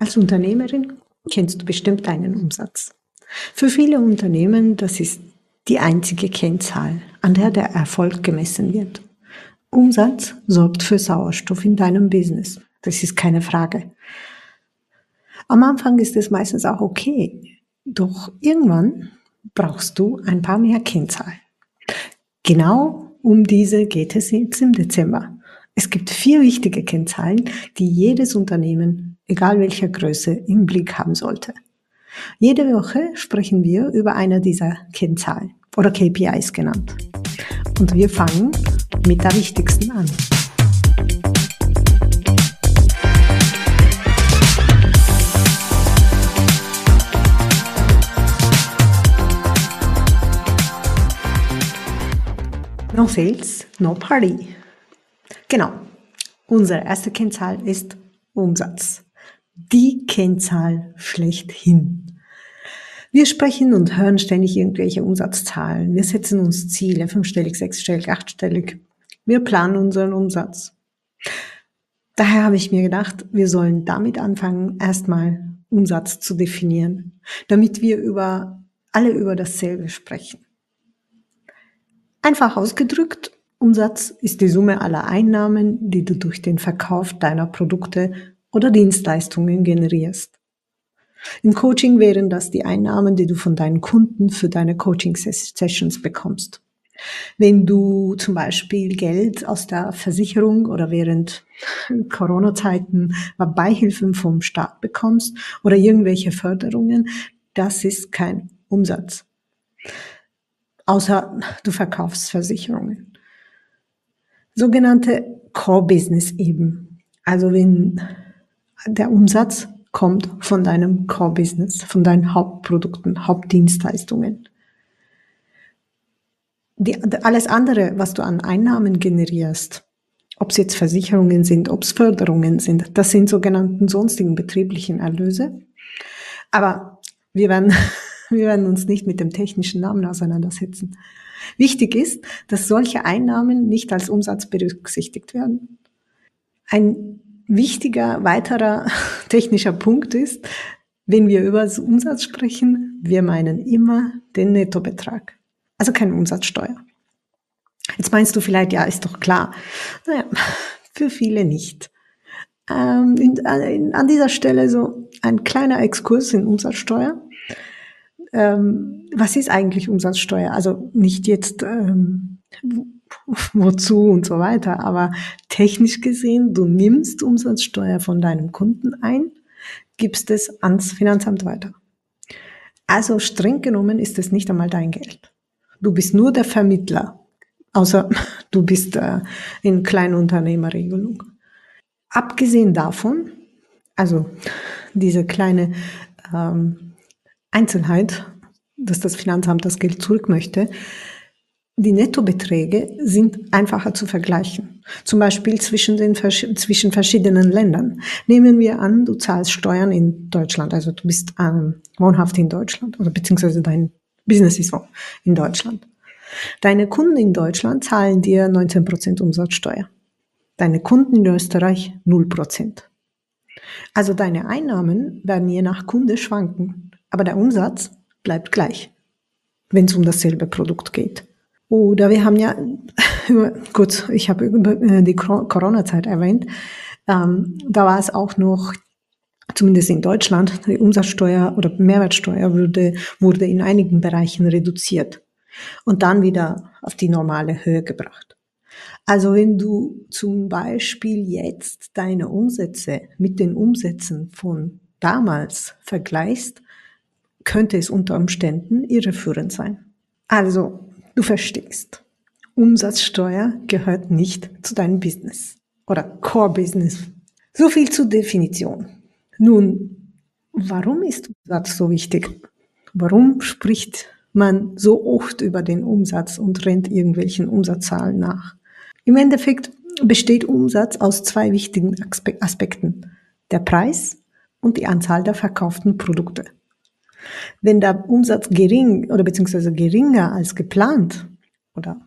Als Unternehmerin kennst du bestimmt deinen Umsatz. Für viele Unternehmen, das ist die einzige Kennzahl, an der der Erfolg gemessen wird. Umsatz sorgt für Sauerstoff in deinem Business. Das ist keine Frage. Am Anfang ist es meistens auch okay. Doch irgendwann brauchst du ein paar mehr Kennzahlen. Genau um diese geht es jetzt im Dezember. Es gibt vier wichtige Kennzahlen, die jedes Unternehmen, egal welcher Größe, im Blick haben sollte. Jede Woche sprechen wir über eine dieser Kennzahlen oder KPIs genannt. Und wir fangen mit der wichtigsten an. No Sales, no Party. Genau. Unsere erste Kennzahl ist Umsatz. Die Kennzahl schlechthin. Wir sprechen und hören ständig irgendwelche Umsatzzahlen. Wir setzen uns Ziele, fünfstellig, sechsstellig, achtstellig. Wir planen unseren Umsatz. Daher habe ich mir gedacht, wir sollen damit anfangen, erstmal Umsatz zu definieren, damit wir über alle über dasselbe sprechen. Einfach ausgedrückt, Umsatz ist die Summe aller Einnahmen, die du durch den Verkauf deiner Produkte oder Dienstleistungen generierst. Im Coaching wären das die Einnahmen, die du von deinen Kunden für deine Coaching-Sessions bekommst. Wenn du zum Beispiel Geld aus der Versicherung oder während Corona-Zeiten Beihilfen vom Staat bekommst oder irgendwelche Förderungen, das ist kein Umsatz außer du verkaufst Versicherungen. Sogenannte Core Business eben. Also wenn der Umsatz kommt von deinem Core Business, von deinen Hauptprodukten, Hauptdienstleistungen. Die, alles andere, was du an Einnahmen generierst, ob es jetzt Versicherungen sind, ob es Förderungen sind, das sind sogenannten sonstigen betrieblichen Erlöse. Aber wir werden wir werden uns nicht mit dem technischen Namen auseinandersetzen. Wichtig ist, dass solche Einnahmen nicht als Umsatz berücksichtigt werden. Ein wichtiger weiterer technischer Punkt ist, wenn wir über Umsatz sprechen, wir meinen immer den Nettobetrag, also keine Umsatzsteuer. Jetzt meinst du vielleicht, ja, ist doch klar. Naja, für viele nicht. Ähm, in, in, an dieser Stelle so ein kleiner Exkurs in Umsatzsteuer ähm, was ist eigentlich Umsatzsteuer? Also nicht jetzt ähm, wozu und so weiter, aber technisch gesehen, du nimmst Umsatzsteuer von deinem Kunden ein, gibst es ans Finanzamt weiter. Also streng genommen ist es nicht einmal dein Geld. Du bist nur der Vermittler, außer du bist äh, in Kleinunternehmerregelung. Abgesehen davon, also diese kleine ähm, Einzelheit, dass das Finanzamt das Geld zurück möchte, die Nettobeträge sind einfacher zu vergleichen. Zum Beispiel zwischen den zwischen verschiedenen Ländern. Nehmen wir an, du zahlst Steuern in Deutschland, also du bist ähm, wohnhaft in Deutschland oder beziehungsweise dein Business ist in Deutschland. Deine Kunden in Deutschland zahlen dir 19% Umsatzsteuer. Deine Kunden in Österreich 0%. Also deine Einnahmen werden je nach Kunde schwanken aber der Umsatz bleibt gleich, wenn es um dasselbe Produkt geht. Oder wir haben ja, gut, ich habe äh, die Corona-Zeit erwähnt, ähm, da war es auch noch, zumindest in Deutschland, die Umsatzsteuer oder Mehrwertsteuer wurde, wurde in einigen Bereichen reduziert und dann wieder auf die normale Höhe gebracht. Also wenn du zum Beispiel jetzt deine Umsätze mit den Umsätzen von damals vergleichst, könnte es unter Umständen irreführend sein. Also, du verstehst, Umsatzsteuer gehört nicht zu deinem Business oder Core Business. So viel zur Definition. Nun, warum ist Umsatz so wichtig? Warum spricht man so oft über den Umsatz und rennt irgendwelchen Umsatzzahlen nach? Im Endeffekt besteht Umsatz aus zwei wichtigen Aspekten. Der Preis und die Anzahl der verkauften Produkte. Wenn der Umsatz gering oder beziehungsweise geringer als geplant oder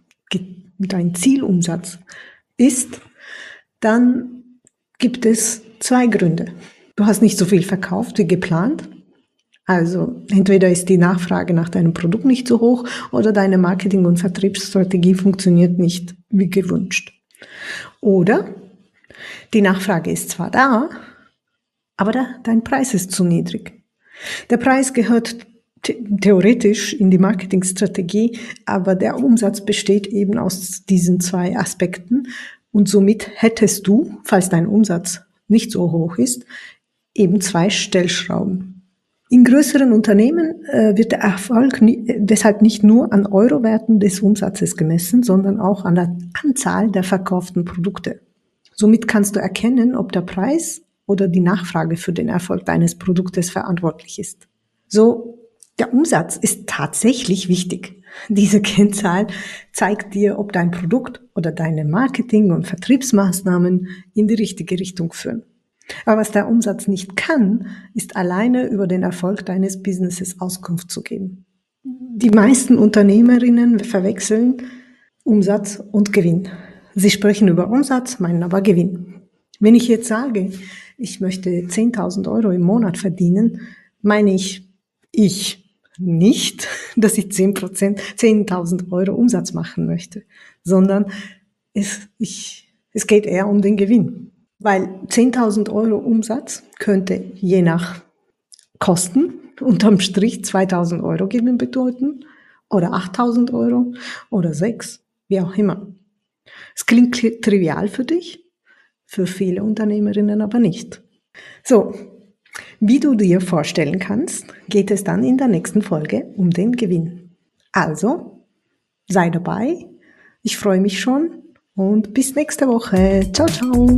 dein Zielumsatz ist, dann gibt es zwei Gründe, Du hast nicht so viel verkauft wie geplant. Also entweder ist die Nachfrage nach deinem Produkt nicht so hoch oder deine Marketing- und Vertriebsstrategie funktioniert nicht wie gewünscht. Oder die Nachfrage ist zwar da, aber dein Preis ist zu niedrig. Der Preis gehört theoretisch in die Marketingstrategie, aber der Umsatz besteht eben aus diesen zwei Aspekten und somit hättest du, falls dein Umsatz nicht so hoch ist, eben zwei Stellschrauben. In größeren Unternehmen äh, wird der Erfolg nie, deshalb nicht nur an Eurowerten des Umsatzes gemessen, sondern auch an der Anzahl der verkauften Produkte. Somit kannst du erkennen, ob der Preis oder die Nachfrage für den Erfolg deines Produktes verantwortlich ist. So, der Umsatz ist tatsächlich wichtig. Diese Kennzahl zeigt dir, ob dein Produkt oder deine Marketing- und Vertriebsmaßnahmen in die richtige Richtung führen. Aber was der Umsatz nicht kann, ist alleine über den Erfolg deines Businesses Auskunft zu geben. Die meisten Unternehmerinnen verwechseln Umsatz und Gewinn. Sie sprechen über Umsatz, meinen aber Gewinn. Wenn ich jetzt sage, ich möchte 10.000 Euro im Monat verdienen, meine ich, ich nicht, dass ich 10% 10.000 Euro Umsatz machen möchte, sondern es, ich, es geht eher um den Gewinn. Weil 10.000 Euro Umsatz könnte je nach Kosten unterm Strich 2.000 Euro Gewinn bedeuten oder 8.000 Euro oder 6, wie auch immer. Es klingt trivial für dich, für viele Unternehmerinnen aber nicht. So, wie du dir vorstellen kannst, geht es dann in der nächsten Folge um den Gewinn. Also, sei dabei. Ich freue mich schon und bis nächste Woche. Ciao, ciao.